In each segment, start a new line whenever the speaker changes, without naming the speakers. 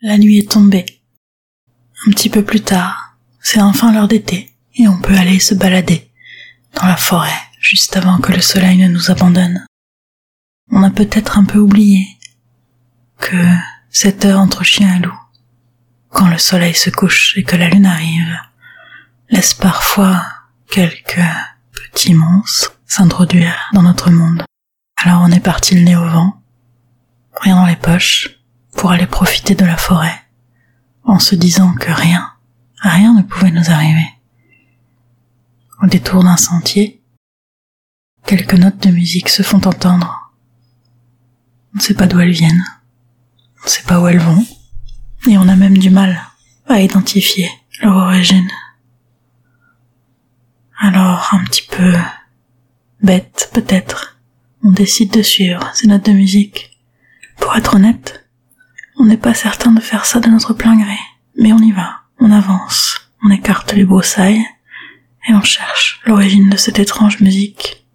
La nuit est tombée. Un petit peu plus tard, c'est enfin l'heure d'été et on peut aller se balader dans la forêt juste avant que le soleil ne nous abandonne. On a peut-être un peu oublié que cette heure entre chien et loup, quand le soleil se couche et que la lune arrive, laisse parfois quelques petits monstres s'introduire dans notre monde. Alors on est parti le nez au vent, rien dans les poches, pour aller profiter de la forêt, en se disant que rien, rien ne pouvait nous arriver. Au détour d'un sentier, quelques notes de musique se font entendre. On ne sait pas d'où elles viennent, on ne sait pas où elles vont, et on a même du mal à identifier leur origine. Alors, un petit peu bête peut-être, on décide de suivre ces notes de musique. Pour être honnête, on n'est pas certain de faire ça de notre plein gré, mais on y va, on avance, on écarte les broussailles, et on cherche l'origine de cette étrange musique.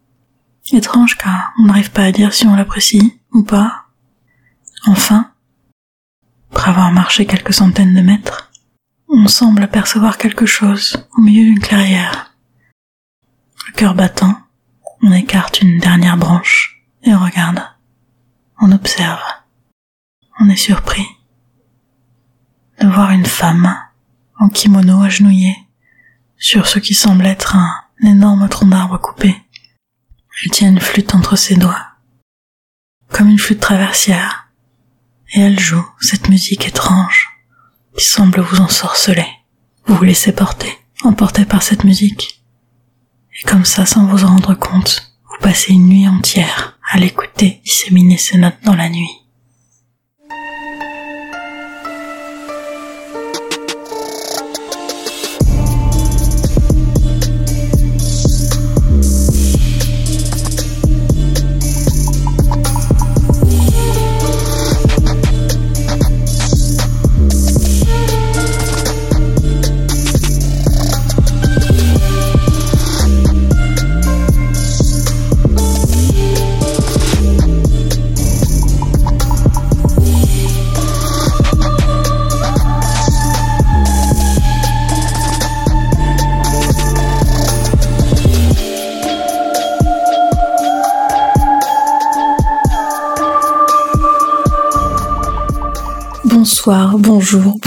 Étrange car on n'arrive pas à dire si on l'apprécie ou pas. Enfin, après avoir marché quelques centaines de mètres, on semble apercevoir quelque chose au milieu d'une clairière. Le cœur battant, on écarte une dernière branche et on regarde. On observe on est surpris de voir une femme en kimono agenouillée sur ce qui semble être un énorme tronc d'arbre coupé. Elle tient une flûte entre ses doigts, comme une flûte traversière, et elle joue cette musique étrange qui semble vous ensorceler. Vous vous laissez porter, emporté par cette musique, et comme ça, sans vous en rendre compte, vous passez une nuit entière à l'écouter disséminer ses notes dans la nuit. Bonjour,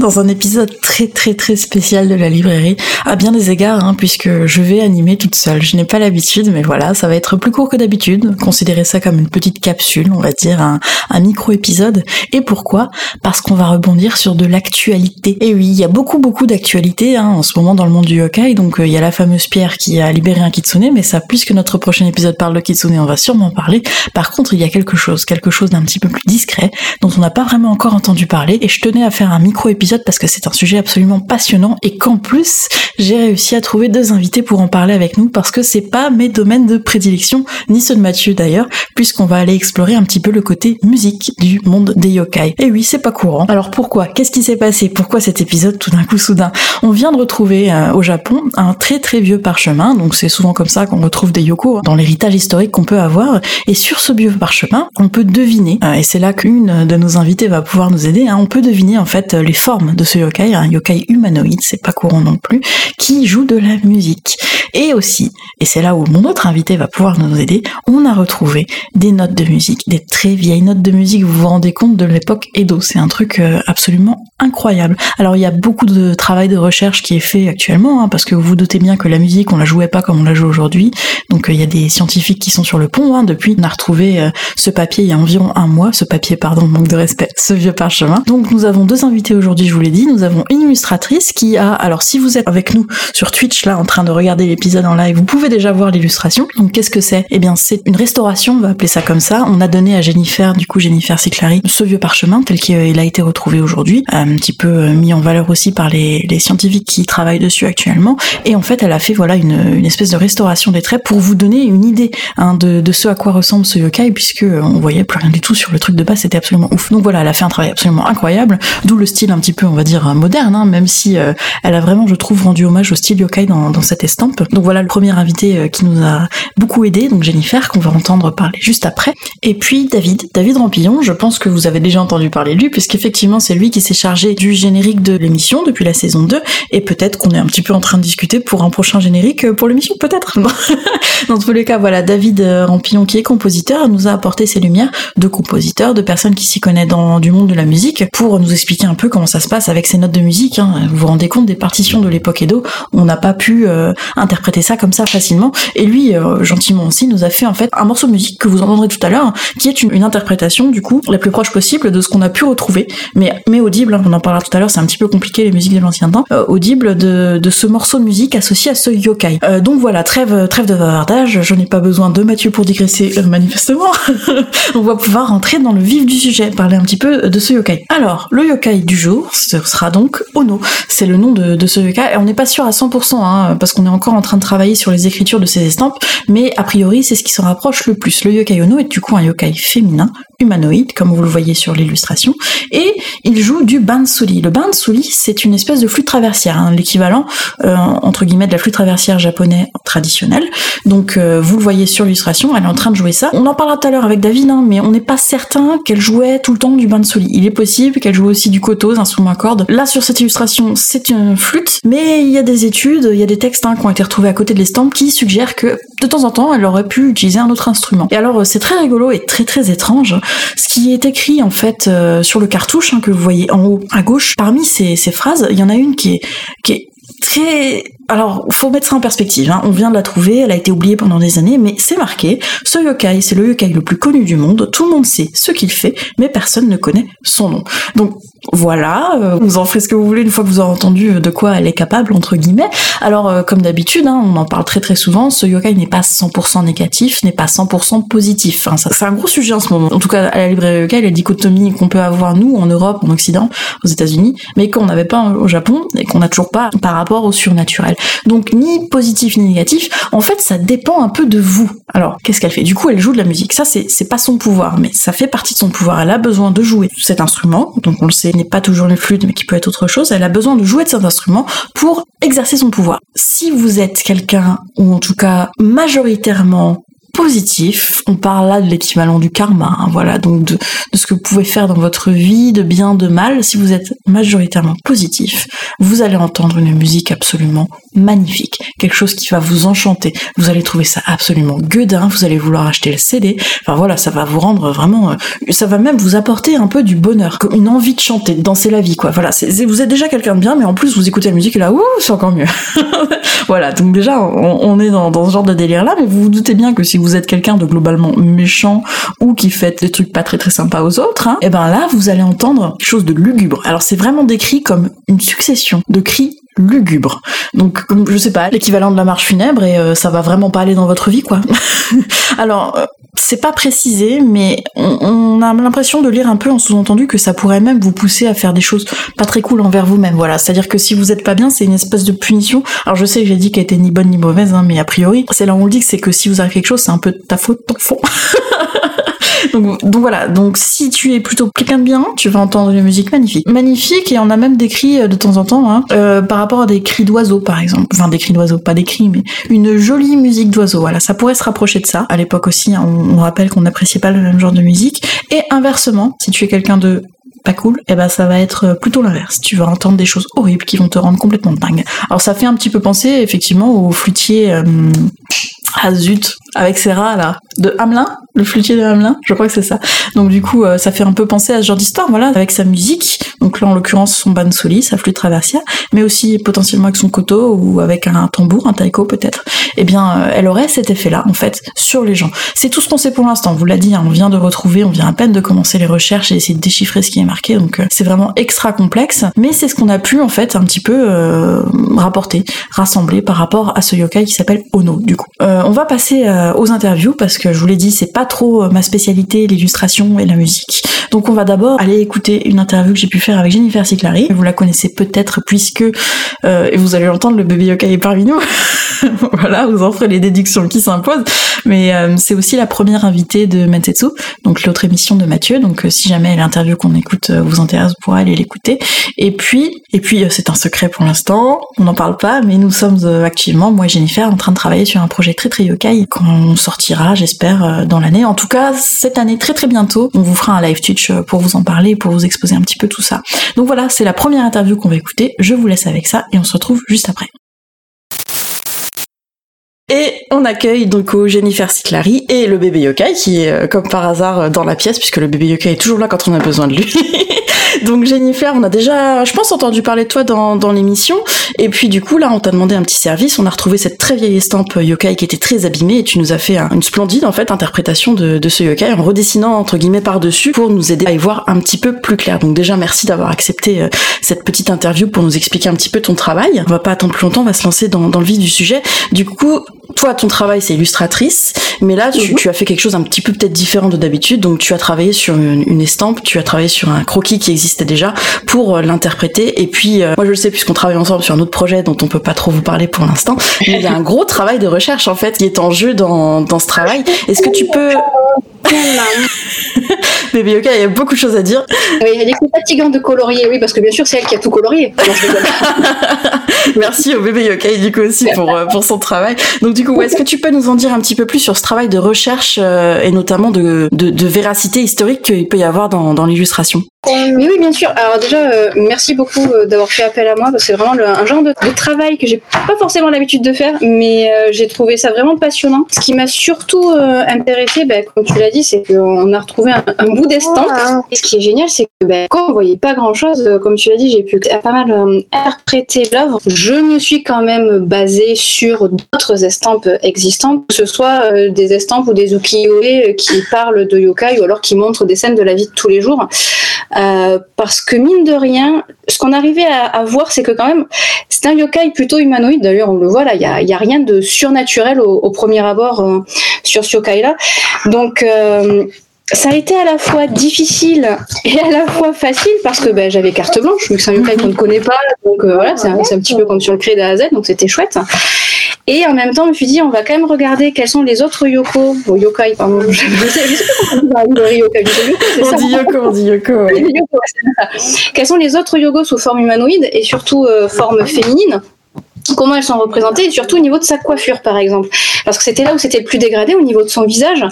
dans un épisode très très très spécial de la librairie, à bien des égards, hein, puisque je vais animer toute seule. Je n'ai pas l'habitude, mais voilà, ça va être plus court que d'habitude. Considérez ça comme une petite capsule, on va dire, un, micro-épisode. Et pourquoi? Parce qu'on va rebondir sur de l'actualité. Et oui, il y a beaucoup beaucoup d'actualité hein, en ce moment dans le monde du yokai, donc euh, il y a la fameuse pierre qui a libéré un kitsune, mais ça, puisque notre prochain épisode parle de kitsune, on va sûrement parler. Par contre, il y a quelque chose, quelque chose d'un petit peu plus discret, dont on n'a pas vraiment encore entendu parler et je tenais à faire un micro-épisode parce que c'est un sujet absolument passionnant et qu'en plus j'ai réussi à trouver deux invités pour en parler avec nous parce que c'est pas mes domaines de prédilection, ni ceux de Mathieu d'ailleurs, puisqu'on va aller explorer un petit peu le côté musique du monde des yokai. Et oui, c'est pas courant. Alors pourquoi? Qu'est-ce qui s'est passé? Pourquoi cet épisode tout d'un coup soudain? On vient de retrouver euh, au Japon un très très vieux parchemin, donc c'est souvent comme ça qu'on retrouve des yoko dans l'héritage historique qu'on peut avoir, et sur ce vieux parchemin, on peut deviner, euh, et c'est là qu'une de nos invités va pouvoir nous aider Hein. on peut deviner en fait les formes de ce yokai, un yokai humanoïde, c'est pas courant non plus, qui joue de la musique. Et aussi, et c'est là où mon autre invité va pouvoir nous aider, on a retrouvé des notes de musique, des très vieilles notes de musique, vous vous rendez compte de l'époque Edo, c'est un truc euh, absolument incroyable. Alors il y a beaucoup de travail de recherche qui est fait actuellement, hein, parce que vous vous doutez bien que la musique, on la jouait pas comme on la joue aujourd'hui, donc euh, il y a des scientifiques qui sont sur le pont, hein. depuis on a retrouvé euh, ce papier il y a environ un mois, ce papier, pardon, manque de respect, ce vieux parchemin. Donc nous avons deux invités aujourd'hui, je vous l'ai dit, nous avons une illustratrice qui a, alors si vous êtes avec nous sur Twitch là en train de regarder les épisode en live, vous pouvez déjà voir l'illustration. Donc qu'est-ce que c'est? Eh bien c'est une restauration, on va appeler ça comme ça. On a donné à Jennifer, du coup Jennifer Siclari, ce vieux parchemin tel qu'il a été retrouvé aujourd'hui, un petit peu euh, mis en valeur aussi par les, scientifiques qui travaillent dessus actuellement. Et en fait elle a fait voilà une, espèce de restauration des traits pour vous donner une idée hein, de, ce à quoi ressemble ce yokai puisque on voyait plus rien du tout sur le truc de base, c'était absolument ouf. Donc voilà, elle a fait un travail absolument incroyable, d'où le style un petit peu, on va dire, moderne, hein, même si elle a vraiment, je trouve, rendu hommage au style yokai dans, cette estampe. Donc voilà le premier invité qui nous a beaucoup aidé, donc Jennifer, qu'on va entendre parler juste après. Et puis David, David Rampillon, je pense que vous avez déjà entendu parler de lui, puisqu'effectivement c'est lui qui s'est chargé du générique de l'émission depuis la saison 2, et peut-être qu'on est un petit peu en train de discuter pour un prochain générique pour l'émission, peut-être. Dans tous les cas, voilà, David Rampillon qui est compositeur nous a apporté ses lumières de compositeurs, de personnes qui s'y connaissent dans du monde de la musique, pour nous expliquer un peu comment ça se passe avec ces notes de musique. Hein. Vous vous rendez compte des partitions de l'époque Edo, on n'a pas pu euh, interpréter ça comme ça facilement, et lui, euh, gentiment aussi, nous a fait en fait un morceau de musique que vous entendrez tout à l'heure, qui est une, interprétation du coup la plus proche possible de ce qu'on a pu retrouver, mais, mais audible, hein, on en parlera tout à l'heure, c'est un petit peu compliqué les musiques de l'ancien temps, euh, audible de, de, ce morceau de musique associé à ce yokai. Donc voilà, trêve, trêve de bavardage, je n'ai pas besoin de Mathieu pour digresser manifestement, on va pouvoir rentrer dans le vif du sujet, parler un petit peu de ce yokai. Alors, le yokai du jour, ce sera donc Ono, c'est le nom de, de, ce yokai, et on n'est pas sûr à 100%, hein, parce qu'on est encore en train de travailler sur les écritures de ces estampes, mais a priori c'est ce qui se rapproche le plus. Le yokai Ono est du coup un yokai féminin, humanoïde, comme vous le voyez sur l'illustration, et il joue du bansuri. Le bansuri, c'est une espèce de flûte traversière, hein, l'équivalent, euh, entre guillemets, de la flûte traversière japonais traditionnelle. Donc, euh, vous le voyez sur l'illustration, elle est en train de jouer ça. On en parlera tout à l'heure avec David, hein, mais on n'est pas certain qu'elle jouait tout le temps du bansuri. Il est possible qu'elle joue aussi du koto, instrument à cordes. Là, sur cette illustration, c'est une flûte, mais il y a des études, il y a des textes hein, qui ont été retrouvés à côté de l'estampe qui suggèrent que, de temps en temps, elle aurait pu utiliser un autre instrument. Et alors, c'est très rigolo et très très étrange ce qui est écrit en fait euh, sur le cartouche hein, que vous voyez en haut à gauche. Parmi ces, ces phrases, il y en a une qui est, qui est très alors, faut mettre ça en perspective. Hein. On vient de la trouver, elle a été oubliée pendant des années, mais c'est marqué. Ce yokai, c'est le yokai le plus connu du monde. Tout le monde sait ce qu'il fait, mais personne ne connaît son nom. Donc voilà, euh, vous en ferez ce que vous voulez une fois que vous aurez entendu de quoi elle est capable entre guillemets. Alors, euh, comme d'habitude, hein, on en parle très très souvent. Ce yokai n'est pas 100% négatif, n'est pas 100% positif. Hein. C'est un gros sujet en ce moment. En tout cas, à la librairie yokai, la dichotomie qu'on peut avoir nous en Europe, en Occident, aux États-Unis, mais qu'on n'avait pas au Japon et qu'on n'a toujours pas par rapport au surnaturel. Donc ni positif ni négatif. En fait, ça dépend un peu de vous. Alors, qu'est-ce qu'elle fait? Du coup, elle joue de la musique. Ça, c'est, pas son pouvoir, mais ça fait partie de son pouvoir. Elle a besoin de jouer cet instrument. Donc, on le sait, n'est pas toujours une flûte, mais qui peut être autre chose. Elle a besoin de jouer de cet instrument pour exercer son pouvoir. Si vous êtes quelqu'un, ou en tout cas majoritairement positif. On parle là de l'équivalent du karma, hein, voilà, donc de, de, ce que vous pouvez faire dans votre vie, de bien, de mal. Si vous êtes majoritairement positif, vous allez entendre une musique absolument magnifique, quelque chose qui va vous enchanter. Vous allez trouver ça absolument gueudin, vous allez vouloir acheter le CD. Enfin voilà, ça va vous rendre vraiment, euh, ça va même vous apporter un peu du bonheur, une envie de chanter, de danser la vie, quoi. Voilà, vous êtes déjà quelqu'un de bien, mais en plus vous écoutez la musique et là, ouh, c'est encore mieux. voilà, donc déjà on, on est dans, dans ce genre de délire là, mais vous vous doutez bien que si vous êtes quelqu'un de globalement méchant ou qui fait des trucs pas très très sympas aux autres, hein, et eh ben là vous allez entendre quelque chose de lugubre. Alors c'est vraiment décrit comme une succession de cris lugubre. Donc, je sais pas, l'équivalent de la marche funèbre et euh, ça va vraiment pas aller dans votre vie, quoi. Alors, euh, c'est pas précisé, mais on, a l'impression de lire un peu en sous-entendu que ça pourrait même vous pousser à faire des choses pas très cool envers vous-même. Voilà, c'est-à-dire que si vous êtes pas bien, c'est une espèce de punition. Alors je sais que j'ai dit qu'elle était ni bonne ni mauvaise, hein, mais a priori, c'est là où on le dit que c'est que si vous arrive quelque chose, c'est un peu ta faute, ton fond. donc, voilà, donc si tu es plutôt quelqu'un de bien, tu vas entendre une musique magnifique. Magnifique, et on a même des cris euh, de temps en temps, hein, euh, par rapport à des cris d'oiseaux par exemple. Enfin des cris d'oiseaux, pas des cris, mais une jolie musique d'oiseaux. Voilà, ça pourrait se rapprocher de ça. À l'époque aussi, hein, on, rappelle qu'on n'appréciait pas le même genre de musique. Et inversement, si tu es quelqu'un de pas cool, et eh ben ça va être plutôt l'inverse. Tu vas entendre des choses horribles qui vont te rendre complètement dingue. Alors ça fait un petit peu penser effectivement au flûtier euh, ah avec ses rats là, de Hamelin, le flûtier de Hamelin, je crois que c'est ça. Donc du coup, euh, ça fait un peu penser à ce genre d'histoire, voilà, avec sa musique. Donc là, en l'occurrence, son bansoli, sa flûte traversière, mais aussi potentiellement avec son koto ou avec un tambour, un taiko peut-être. Eh bien, euh, elle aurait cet effet-là, en fait, sur les gens. C'est tout ce qu'on sait pour l'instant. vous l'a dit, hein, on vient de retrouver, on vient à peine de commencer les recherches et essayer de déchiffrer ce qui est marqué. Donc euh, c'est vraiment extra complexe, mais c'est ce qu'on a pu en fait un petit peu rapporter, rassembler par rapport à ce yokai qui s'appelle Ono. Du coup, on va passer aux interviews parce que je vous l'ai dit, c'est pas trop ma spécialité, l'illustration et la musique. Donc on va d'abord aller écouter une interview que j'ai pu faire avec Jennifer Siclari. Vous la connaissez peut-être puisque, et vous allez l'entendre, le bébé yokai est parmi nous. voilà, vous en ferez les déductions qui s'imposent. Mais c'est aussi la première invitée de Mensetsu, donc l'autre émission de Mathieu. Donc si jamais l'interview qu'on écoute vous intéresse, vous pourrez aller l'écouter. Et puis, et puis c'est un secret pour l'instant, on n'en parle pas, mais nous sommes activement, moi et Jennifer, en train de travailler sur un projet très très yokai sortira, j'espère, dans l'année. En tout cas, cette année très très bientôt, on vous fera un live Twitch pour vous en parler, pour vous exposer un petit peu tout ça. Donc voilà, c'est la première interview qu'on va écouter. Je vous laisse avec ça et on se retrouve juste après. Et on accueille donc Jennifer Siclari et le bébé yokai qui est comme par hasard dans la pièce puisque le bébé yokai est toujours là quand on a besoin de lui. donc Jennifer, on a déjà, je pense, entendu parler de toi dans, dans l'émission. Et puis du coup là, on t'a demandé un petit service. On a retrouvé cette très vieille estampe yokai qui était très abîmée et tu nous as fait une splendide en fait interprétation de, de ce yokai en redessinant entre guillemets par dessus pour nous aider à y voir un petit peu plus clair. Donc déjà merci d'avoir accepté cette petite interview pour nous expliquer un petit peu ton travail. On va pas attendre plus longtemps, on va se lancer dans, dans le vif du sujet. Du coup, toi, ton travail, c'est illustratrice, mais là, tu, tu, as fait quelque chose un petit peu peut-être différent de d'habitude. Donc, tu as travaillé sur une, une, estampe, tu as travaillé sur un croquis qui existait déjà pour euh, l'interpréter. Et puis, euh, moi, je le sais puisqu'on travaille ensemble sur un autre projet dont on peut pas trop vous parler pour l'instant. Mais il y a un gros travail de recherche en fait qui est en jeu dans, dans ce travail. Est-ce que tu peux Bébé Yoka, il y a beaucoup de choses à dire.
Oui, elle est fatigante de colorier, oui, parce que bien sûr, c'est elle qui a tout colorié.
Merci au bébé Yokai, du coup, aussi, pour, pour son travail. Donc, du coup, est-ce que tu peux nous en dire un petit peu plus sur ce travail de recherche euh, et notamment de, de, de véracité historique qu'il peut y avoir dans, dans l'illustration?
Oui, oui, bien sûr. Alors déjà, euh, merci beaucoup euh, d'avoir fait appel à moi parce que c'est vraiment le, un genre de, de, travail que j'ai pas forcément l'habitude de faire, mais euh, j'ai trouvé ça vraiment passionnant. Ce qui m'a surtout intéressé, ben, comme tu l'as dit, c'est qu'on a retrouvé un, un bout d'estampe. Et ce qui est génial, c'est que ben, quand on voyait pas grand-chose, comme tu l'as dit, j'ai pu pas mal interpréter l'œuvre. Je me suis quand même basée sur d'autres estampes existantes, que ce soit des estampes ou des ukiyo-e qui parlent de yokai ou alors qui montrent des scènes de la vie de tous les jours. Euh, parce que mine de rien, ce qu'on arrivait à, voir, c'est que quand même, c'est un yokai plutôt humanoïde. D'ailleurs, on le voit là, il n'y a, a, rien de surnaturel au, premier abord euh, sur ce yokai-là. Donc, euh, ça a été à la fois difficile et à la fois facile parce que ben, j'avais carte blanche, mais c'est un yokai qu'on ne connaît pas, donc euh, voilà, c'est un, un, petit peu comme sur le créé d'A à Z, donc c'était chouette. Et en même temps, je me suis dit, on va quand même regarder quels sont les autres yoko, ou yokai, pardon, je sais, pas comment on dit yokai,
on dit yoko, on dit yoko. Ouais.
quels sont les autres yogos sous forme humanoïde et surtout euh, forme féminine comment elles sont représentées et surtout au niveau de sa coiffure par exemple. Parce que c'était là où c'était le plus dégradé au niveau de son visage.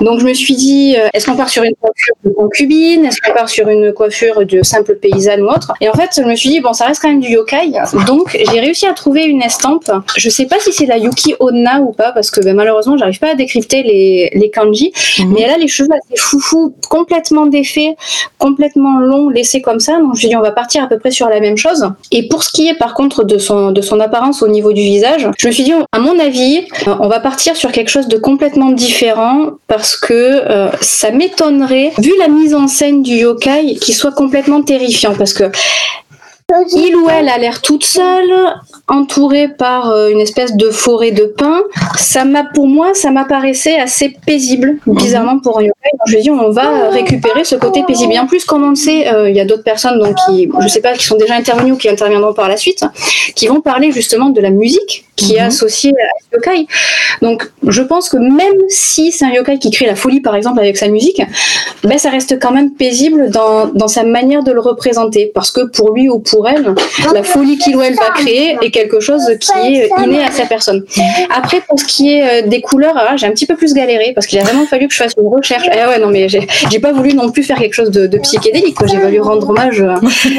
Donc je me suis dit euh, est-ce qu'on part sur une coiffure de concubine? Est-ce qu'on part sur une coiffure de simple paysanne ou autre? Et en fait je me suis dit bon ça reste quand même du yokai. Donc j'ai réussi à trouver une estampe. Je sais pas si c'est la Yuki Onna ou pas parce que ben, malheureusement j'arrive pas à décrypter les, les kanji. Mm-hmm. mais elle a les cheveux assez foufou complètement défaits complètement longs laissés comme ça. Donc je me suis dit on va partir à peu près sur la même chose. Et pour ce qui est par contre de son de son apparence au niveau du visage. Je me suis dit, à mon avis, on va partir sur quelque chose de complètement différent parce que euh, ça m'étonnerait, vu la mise en scène du yokai, qu'il soit complètement terrifiant parce que il ou elle a l'air toute seule, entourée par euh, une espèce de forêt de pins. Ça m'a, pour moi, ça m'apparaissait assez paisible, bizarrement pour un yokai. Donc, je dis, on va récupérer ce côté paisible. Et en plus, comme on le sait, euh, il y a d'autres personnes, donc qui, je sais pas, qui sont déjà intervenues ou qui interviendront par la suite, qui vont parler justement de la musique qui est associée à ce yokai. Donc, je pense que même si c'est un yokai qui crée la folie, par exemple, avec sa musique, ben, ça reste quand même paisible dans, dans sa manière de le représenter. Parce que pour lui ou pour elle, la folie qu'il ou elle va créer est quelque chose qui est inné à sa personne. Après, pour ce qui est des couleurs, j'ai un petit peu plus galéré parce qu'il a vraiment fallu que je fasse une recherche. Eh ouais, non, mais j'ai pas voulu non plus faire quelque chose de, psychédélique. J'ai voulu rendre hommage, sûr,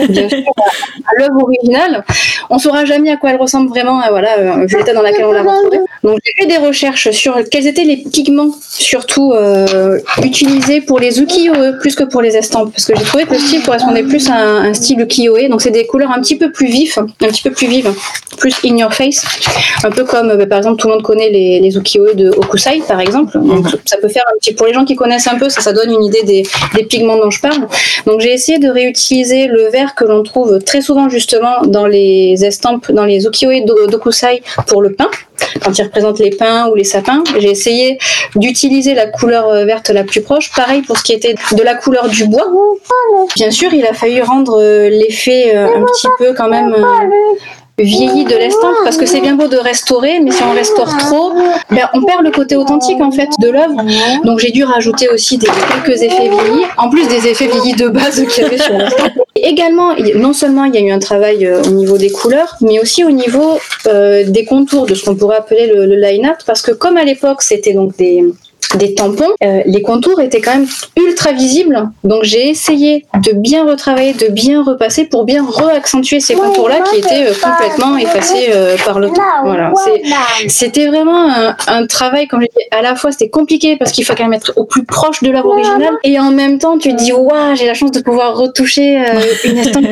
à l'œuvre originale. On saura jamais à quoi elle ressemble vraiment, voilà, vu l'état dans lequel on l'a retrouvée. Donc, j'ai fait des recherches sur quels étaient les pigments, surtout euh, utilisés pour les ukiyo-e plus que pour les estampes, parce que j'ai trouvé que le style correspondait plus à un, un style ukiyo-e. Donc, c'est des couleurs un petit peu plus vives, un petit peu plus vives. plus in your face, un peu comme bah, par exemple tout le monde connaît les, les ukiyo de Okusai par exemple. Donc, mhm. ça peut faire un petit pour les gens qui connaissent un peu, ça, ça donne une idée des, des pigments dont je parle. Donc j'ai essayé de réutiliser le vert que l'on trouve très souvent justement dans les estampes, dans les ukiyo d'Okusai pour le pain quand ils représentent les pins ou les sapins. J'ai essayé d'utiliser la couleur euh, verte la plus proche. Pareil pour ce qui était de la couleur du bois. Bien sûr, il a fallu rendre euh, l'effet euh, un petit peu quand même vieilli de l'estampe parce que c'est bien beau de restaurer, mais si on restaure trop, ben, on perd le côté authentique en fait de l'œuvre. Donc j'ai dû rajouter aussi des quelques effets vieillis, en plus des effets vieillis de base qu'il y avait sur l'estampe. Également, non seulement il y a eu un travail euh, au niveau des couleurs, mais aussi au niveau euh, des contours de ce qu'on pourrait appeler le, le line-up, parce que comme à l'époque c'était donc des des tampons, euh, les contours étaient quand même ultra visibles. Donc j'ai essayé de bien retravailler, de bien repasser pour bien re-accentuer ces contours-là qui étaient euh, complètement effacés euh, par le temps. Voilà. C'était vraiment un, travail, comme je dis, à la fois c'était compliqué parce qu'il faut quand même être au plus proche de l'œuvre originale et en même temps tu te dis waouh j'ai la chance de pouvoir retoucher une estampe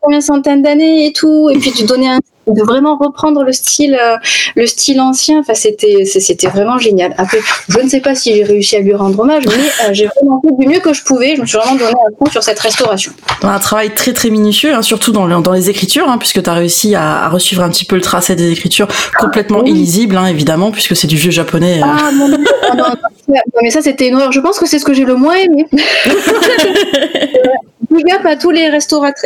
combien centaines d'années et tout, et puis tu donnais un de vraiment reprendre le style, euh, le style ancien. Enfin, c'était, c'était vraiment génial. Après, je ne sais pas si j'ai réussi à lui rendre hommage, mais euh, j'ai vraiment fait du mieux que je pouvais. Je me suis vraiment donné un coup sur cette restauration.
Un travail très très minutieux, hein, surtout dans, dans les écritures, hein, puisque tu as réussi à, à, resuivre un petit peu le tracé des écritures, complètement illisible, hein, évidemment, puisque c'est du vieux japonais. Euh. Ah, mon Dieu.
Ah, non, mais ça, c'était une horreur. Je pense que c'est ce que j'ai le moins aimé. big up à tous les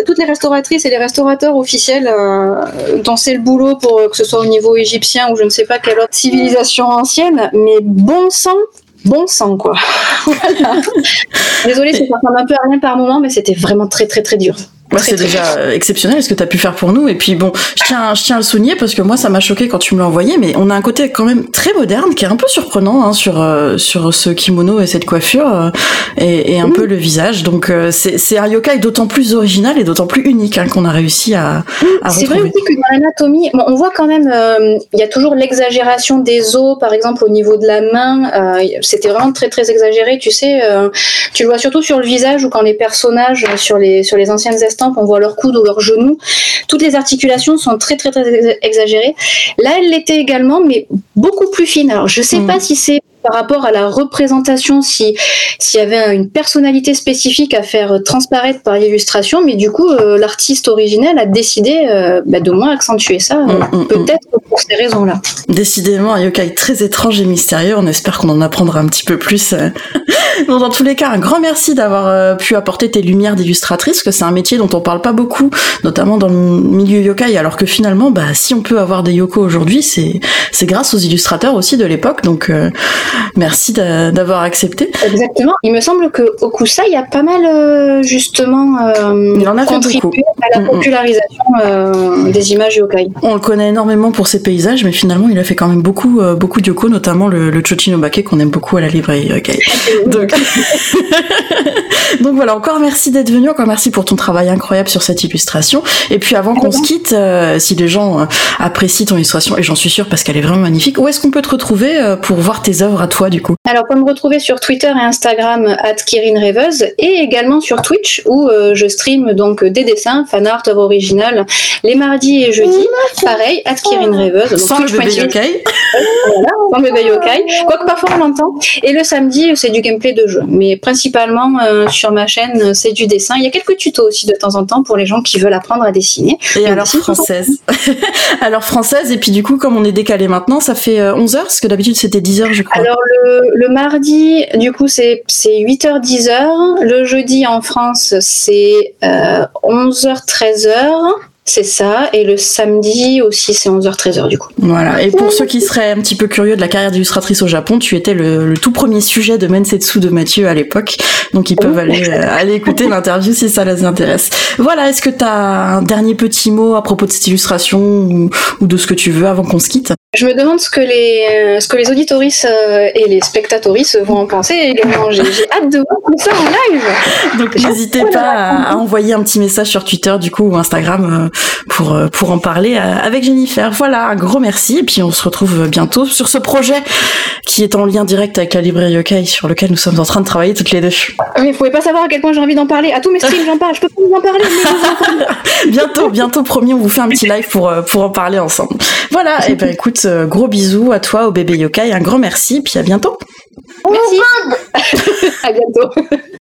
toutes les restauratrices et les restaurateurs officiels euh, dont le boulot pour que ce soit au niveau égyptien ou je ne sais pas quelle autre civilisation ancienne, mais bon sang, bon sang quoi. Désolée, ça ressemble un peu à rien par moment, mais c'était vraiment très très très dur.
C'est déjà euh, exceptionnel ce que tu as pu faire pour nous. Et puis bon, je tiens, je tiens à le souligner parce que moi, ça m'a choqué quand tu me l'as envoyé. Mais on a un côté quand même très moderne qui est un peu surprenant hein, sur euh, sur ce kimono et cette coiffure euh, et, et, un peu le visage. Donc c'est un yokai d'autant plus original et d'autant plus unique hein, qu'on a réussi à,
à C'est vrai aussi que dans l'anatomie, bon, on voit quand même, il y a toujours l'exagération des os, par exemple au niveau de la main. C'était vraiment très très exagéré. Tu sais, tu le vois surtout sur le visage ou quand les personnages sur les sur les anciennes on voit leur coude ou leurs genoux. Toutes les articulations sont très très très exagérées. Là, elle l'était également, mais beaucoup plus fine. Alors, je sais mm. pas si c'est par rapport à la représentation, si s'il y avait une personnalité spécifique à faire transparaître par l'illustration, mais du coup, euh, l'artiste originel a décidé euh, bah, de moins accentuer ça, mm, mm, peut-être pour ces raisons-là.
Décidément, un yokai très étrange et mystérieux. On espère qu'on en apprendra un petit peu plus. Euh. dans tous les cas, un grand merci d'avoir pu apporter tes lumières d'illustratrice, que c'est un métier dont on parle pas beaucoup, notamment dans le milieu yokai, alors que finalement, bah, si on peut avoir des yoko aujourd'hui, c'est c'est grâce aux illustrateurs aussi de l'époque. Donc, merci d'avoir accepté.
Exactement. Il me semble que Okusa, il y a pas mal euh, justement euh, il en a contribué à la mm, mm. popularisation euh, des images yokai.
On le connaît énormément pour ses paysages, mais finalement, il a fait quand même beaucoup, beaucoup de yoko, notamment le, le Chochinobake qu'on aime beaucoup à la librairie yokai. Donc... Donc voilà, encore merci d'être venu, encore merci pour ton travail incroyable sur cette illustration. Et puis avant qu'on se quitte, si les gens apprécient ton illustration, et j'en suis sûre parce qu'elle est vraiment magnifique, où est-ce qu'on peut te retrouver pour voir tes œuvres à toi du coup
Alors, peut me retrouver sur Twitter et Instagram at Kirin Rêveuse et également sur Twitch où euh, je stream donc des dessins, fan art, œuvre originale, les mardis et jeudis. Pareil, at Kirin Rêveuse.
sans le bébé yokai.
voilà, sans le bébé yokai. Quoique parfois on l'entend. Et le samedi, c'est du gameplay de jeu. Mais principalement euh, sur ma chaîne, c'est du dessin. Il y a quelques tutos aussi de temps en temps pour les gens qui veulent apprendre à dessiner.
Et, alors française. alors française, et puis du coup, comme on est décalé maintenant, ça fait 11 euh, heures, parce que d'habitude c'était 10 heures, je crois.
Alors le, mardi, du coup, c'est 8h, 10h. Le jeudi en France, c'est 11h, euh, 13h. C'est ça, et le samedi aussi, c'est 11h, 13h du coup.
Voilà, et pour ceux qui seraient un petit peu curieux de la carrière d'illustratrice au Japon, tu étais le, tout premier sujet de Mensetsu de Mathieu à l'époque, donc ils peuvent aller, euh, aller écouter l'interview si ça les intéresse. Voilà, est-ce que tu as un dernier petit mot à propos de cette illustration ou, ou de ce que tu veux avant qu'on se quitte?
Je me demande ce que les, euh, ce que les auditoristes euh, et les spectatorices vont en penser J'ai hâte de voir tout ça en live.
Donc n'hésitez pas à, envoyer un petit message sur Twitter du coup ou Instagram pour pour en parler avec Jennifer. Voilà, un gros merci et puis on se retrouve bientôt sur ce projet qui est en lien direct avec la librairie Yokai sur lequel nous sommes en train de travailler toutes les deux.
Mais vous pouvez pas savoir à quel point j'ai envie d'en parler. À tous mes streams, j'en parle. Je peux pas vous en parler.
Mais bientôt, bientôt, promis, on vous fait un petit live pour pour en parler ensemble. Voilà. Et ben écoute, gros bisous à toi, au bébé Yokai, un grand merci, puis à bientôt.
Merci. à bientôt.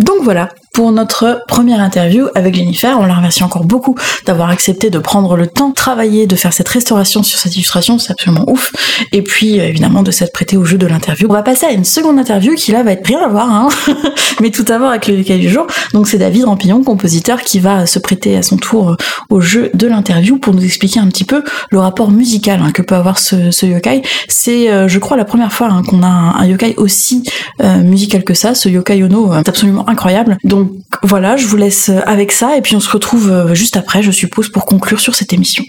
Donc voilà, pour notre première interview avec Jennifer. On la remercie encore beaucoup d'avoir accepté de prendre le temps de travailler, de faire cette restauration sur cette illustration, c'est absolument ouf. Et puis évidemment de s'être prêté au jeu de l'interview. On va passer à une seconde interview qui là va être rien à voir, hein mais tout à voir avec le yokai du jour. Donc c'est David Rampillon, compositeur, qui va se prêter à son tour au jeu de l'interview pour nous expliquer un petit peu le rapport musical hein, que peut avoir ce, yokai. C'est, euh, je crois, la première fois hein, qu'on a un, yokai aussi euh, musical que ça. Ce yokai Ono, euh, absolument incroyable. Donc voilà, je vous laisse avec ça et puis on se retrouve euh, juste après, je suppose, pour conclure sur cette émission.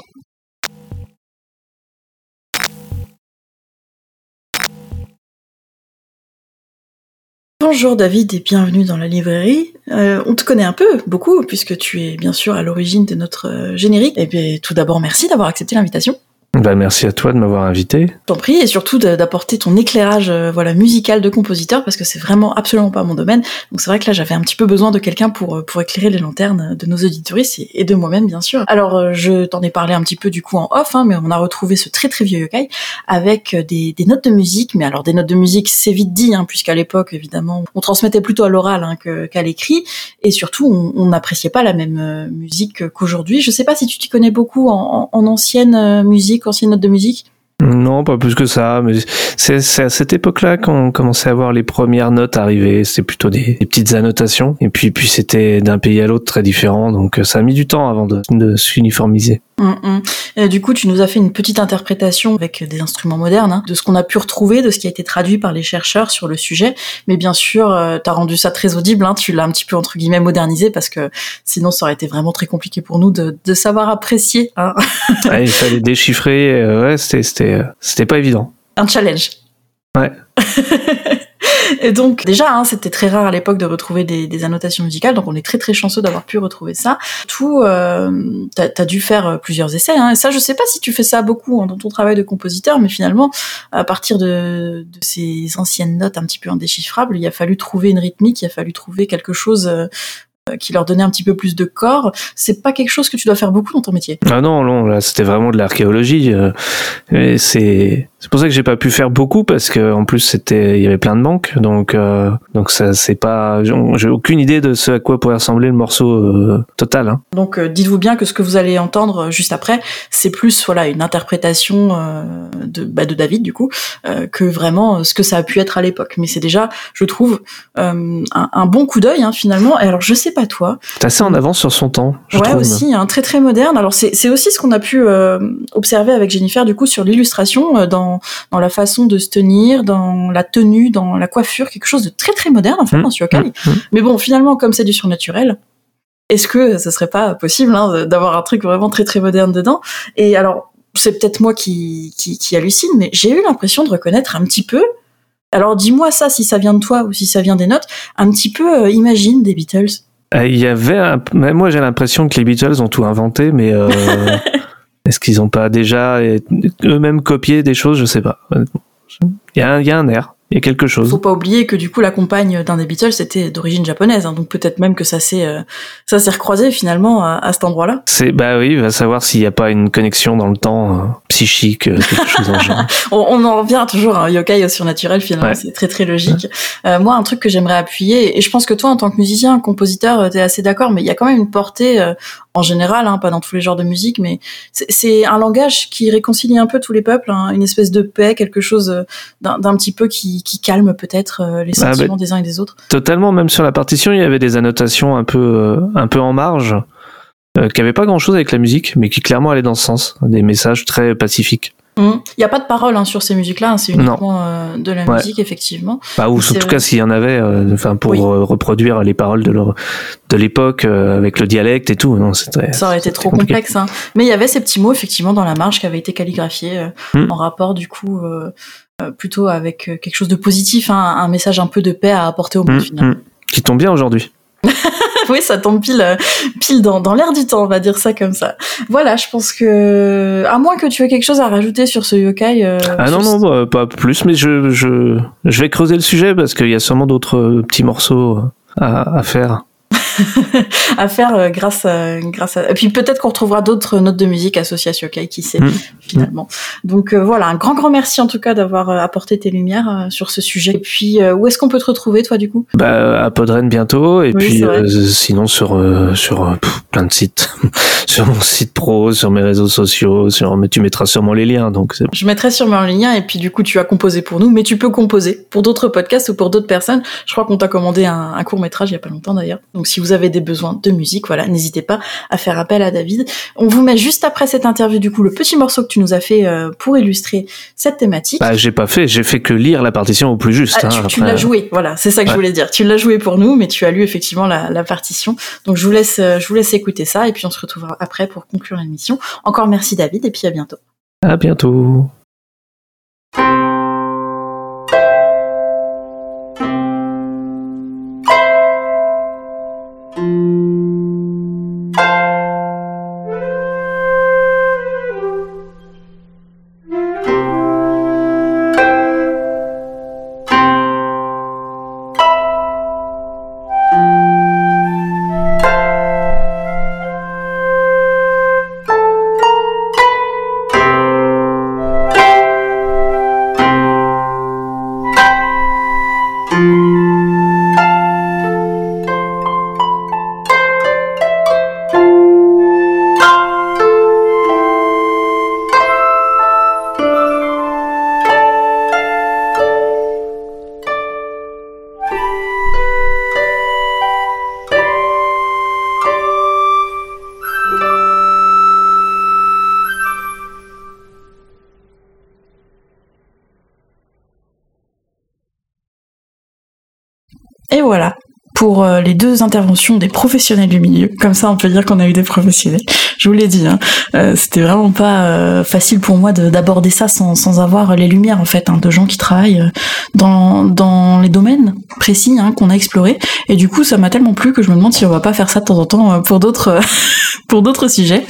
Bonjour David et bienvenue dans la librairie. Euh, on te connaît un peu, beaucoup, puisque tu es bien sûr à l'origine de notre euh, générique. Et eh bien tout d'abord, merci d'avoir accepté l'invitation.
Bah, merci à toi de m'avoir invité.
T'en prie, et surtout d'apporter ton éclairage euh, voilà musical de compositeur, parce que c'est vraiment absolument pas mon domaine. Donc c'est vrai que là, j'avais un petit peu besoin de quelqu'un pour, euh, pour éclairer les lanternes de nos auditoristes et, de moi-même, bien sûr. Alors, euh, je t'en ai parlé un petit peu du coup en off, hein, mais on a retrouvé ce très très vieux yokai avec des, notes de musique. Mais alors, des notes de musique, c'est vite dit, hein, puisqu'à l'époque, évidemment, on transmettait plutôt à l'oral hein, qu'à l'écrit, et surtout, on n'appréciait pas la même musique qu'aujourd'hui. Je sais pas si tu t'y connais beaucoup en ancienne musique ancienne note de musique
non, pas plus que ça, mais c'est à cette époque-là qu'on commençait à voir les premières notes arriver. C'était plutôt des, petites annotations, et puis puis c'était d'un pays à l'autre très différent, donc ça a mis du temps avant de s'uniformiser.
Mm, mm. du coup, tu nous as fait une petite interprétation avec des instruments modernes hein, de ce qu'on a pu retrouver, de ce qui a été traduit par les chercheurs sur le sujet. Mais bien sûr, euh, tu as rendu ça très audible. Hein, tu l'as un petit peu entre guillemets modernisé parce que sinon, ça aurait été vraiment très compliqué pour nous de, de savoir apprécier. Hein.
il fallait déchiffrer. Euh, ouais, c'était c'était euh, c'était pas évident.
Un challenge.
Ouais.
Et donc déjà, hein, c'était très rare à l'époque de retrouver des, des, annotations musicales, donc on est très très chanceux d'avoir pu retrouver ça. Tout, euh, t'as as dû faire euh, plusieurs essais, hein, et ça, je sais pas si tu fais ça beaucoup hein, dans ton travail de compositeur, mais finalement, à partir de, de, ces anciennes notes un petit peu indéchiffrables, il a fallu trouver une rythmique, il a fallu trouver quelque chose euh, qui leur donnait un petit peu plus de corps. C'est pas quelque chose que tu dois faire beaucoup dans ton métier.
Ah non, non, là c'était vraiment de l'archéologie. Euh, c'est c'est pour ça que j'ai pas pu faire beaucoup parce que en plus c'était il y avait plein de manques donc euh, donc ça c'est pas j'ai aucune idée de ce à quoi pourrait ressembler le morceau euh, total. Hein.
Donc euh, dites-vous bien que ce que vous allez entendre juste après c'est plus voilà une interprétation de bah, de David du coup que vraiment ce que ça a pu être à l'époque. Mais c'est déjà je trouve un, un, bon coup d'œil hein, finalement. Et alors je sais pas toi.
C'est assez en avance sur son temps. Je
ouais aussi un hein, très très moderne. Alors c'est c'est aussi ce qu'on a pu observer avec Jennifer du coup sur l'illustration dans dans, la façon de se tenir, dans la tenue, dans la coiffure, quelque chose de très très moderne en fait mmh, dans ce mmh, mmh. Mais bon, finalement, comme c'est du surnaturel, est-ce que ce serait pas possible hein, d'avoir un truc vraiment très très moderne dedans? Et alors, c'est peut-être moi qui, qui, hallucine, mais j'ai eu l'impression de reconnaître un petit peu. Alors dis-moi ça si ça vient de toi ou si ça vient des notes. Un petit peu euh, imagine des Beatles.
Euh, il y avait, moi j'ai l'impression que les Beatles ont tout inventé, mais euh, Est-ce qu'ils n'ont pas déjà eux-mêmes copié des choses? Je sais pas. Il y, a un, il y a un air. Il y a quelque chose.
Faut pas oublier que du coup la compagne d'un des Beatles c'était d'origine japonaise, hein, donc peut-être même que ça s'est euh, ça s'est recroisé finalement à, cet endroit-là.
C'est bah oui, va savoir s'il n'y a pas une connexion dans le temps euh, psychique, euh, quelque chose en genre.
on, en revient toujours à un yokai au surnaturel finalement, c'est très très logique. moi un truc que j'aimerais appuyer et je pense que toi en tant que musicien, compositeur, t'es assez d'accord, mais il y a quand même une portée en général, hein, pas dans tous les genres de musique, mais c'est un langage qui réconcilie un peu tous les peuples, hein, une espèce de paix, quelque chose euh, d'un petit peu qui, qui calme peut-être euh, les ah, sentiments des uns et des autres.
Totalement, même sur la partition, il y avait des annotations un peu, euh, un peu en marge, qui n'avaient pas grand-chose avec la musique, mais qui clairement allaient dans ce sens, des messages très pacifiques.
Il n'y a pas de parole hein, sur ces musiques-là, hein, c'est uniquement euh, de la musique effectivement.
Bah, ou en tout cas s'il y en avait, euh, enfin pour reproduire les paroles de l'époque euh, avec le dialecte et tout, non,
c'était. Ça aurait été trop complexe. Hein. Mais il y avait ces petits mots effectivement dans la marge qui avaient été calligraphiés hmm. en rapport du coup plutôt avec quelque chose de positif, hein, un message un peu de paix à apporter au monde mmh, final.
Qui tombe bien aujourd'hui.
oui, ça tombe pile, pile dans, dans l'air du temps, on va dire ça comme ça. Voilà, je pense que, à moins que tu aies quelque chose à rajouter sur ce yokai. Euh,
ah non, non, bah, pas plus, mais je, je, je vais creuser le sujet parce qu'il y a sûrement d'autres petits morceaux à, à faire.
à faire euh, grâce à, grâce à... Et puis peut-être qu'on retrouvera d'autres notes de musique associées à Yokai, qui sait, mm. finalement. Donc euh, voilà, un grand, grand merci en tout cas d'avoir euh, apporté tes lumières sur ce sujet. Et puis, où est-ce qu'on peut te retrouver, toi, du coup?
Bah, à Podren bientôt, et puis sinon sur, sur plein de sites. sur mon site pro, sur mes réseaux sociaux, sur... mais tu mettras sûrement les liens. Donc
Je mettrai sûrement les liens, et puis du coup, tu as composé pour nous, mais tu peux composer pour d'autres podcasts ou pour d'autres personnes. Je crois qu'on t'a commandé un, un court-métrage il y a pas longtemps d'ailleurs. Donc si vous avez des besoins de musique, voilà, n'hésitez pas à faire appel à David. On vous met juste après cette interview du coup le petit morceau que tu nous as fait euh, pour illustrer cette thématique.
Bah j'ai pas fait, j'ai fait que lire la partition au plus juste.
Ah, hein, tu, l'as joué, voilà, c'est ça que je voulais dire. Tu l'as joué pour nous, mais tu as lu effectivement la, partition. Donc je vous laisse, euh, je vous laisse écouter ça et puis on se retrouvera après pour conclure l'émission. Encore merci David et puis à bientôt.
À bientôt.
Les deux interventions des professionnels du milieu. Comme ça, on peut dire qu'on a eu des professionnels. Je vous l'ai dit, hein, euh, c'était vraiment pas euh, facile pour moi d'aborder ça sans, sans, avoir les lumières en fait hein, de gens qui travaillent dans, dans les domaines précis hein, qu'on a explorés. Et du coup, ça m'a tellement plu que je me demande si on va pas faire ça de temps en temps pour d'autres pour d'autres sujets.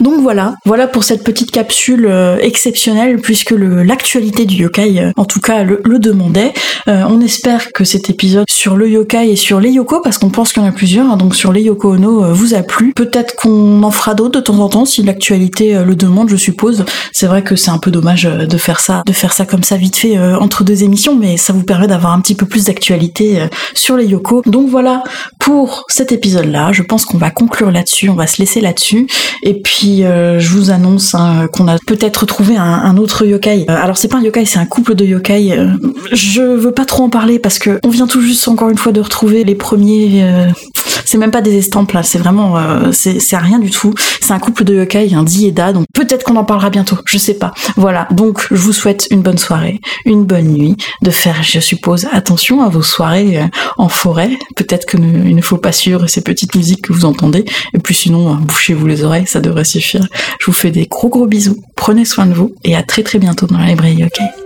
Donc voilà, voilà pour cette petite capsule euh, exceptionnelle puisque l'actualité du yokai, euh, en tout cas, le, demandait. Euh, on espère que cet épisode sur le yokai et sur les yoko, parce qu'on pense qu'il y en a plusieurs, hein, donc sur les yoko ono, vous a plu. Peut-être qu'on en fera d'autres de temps en temps si l'actualité le demande, je suppose. C'est vrai que c'est un peu dommage de faire ça, de faire ça comme ça vite fait entre deux émissions, mais ça vous permet d'avoir un petit peu plus d'actualité sur les yoko. Donc voilà pour cet épisode-là. Je pense qu'on va conclure là-dessus, on va se laisser là-dessus, et puis euh, je vous annonce hein, qu'on a peut-être trouvé un, autre yokai. Euh, alors c'est pas un yokai, c'est un couple de yokai. Euh, je veux pas trop en parler parce que on vient tout juste encore une fois de retrouver les premiers. c'est même pas des estampes là, c'est vraiment, c'est rien du tout. C'est un couple de yokai, un Di et Da, donc peut-être qu'on en parlera bientôt, je sais pas. Voilà, donc je vous souhaite une bonne soirée, une bonne nuit, de faire, je suppose, attention à vos soirées en forêt. Peut-être qu'il ne faut pas suivre ces petites musiques que vous entendez, et puis sinon, bouchez-vous les oreilles, ça devrait Je vous fais des gros gros bisous, prenez soin de vous et à très très bientôt dans la librairie, ok?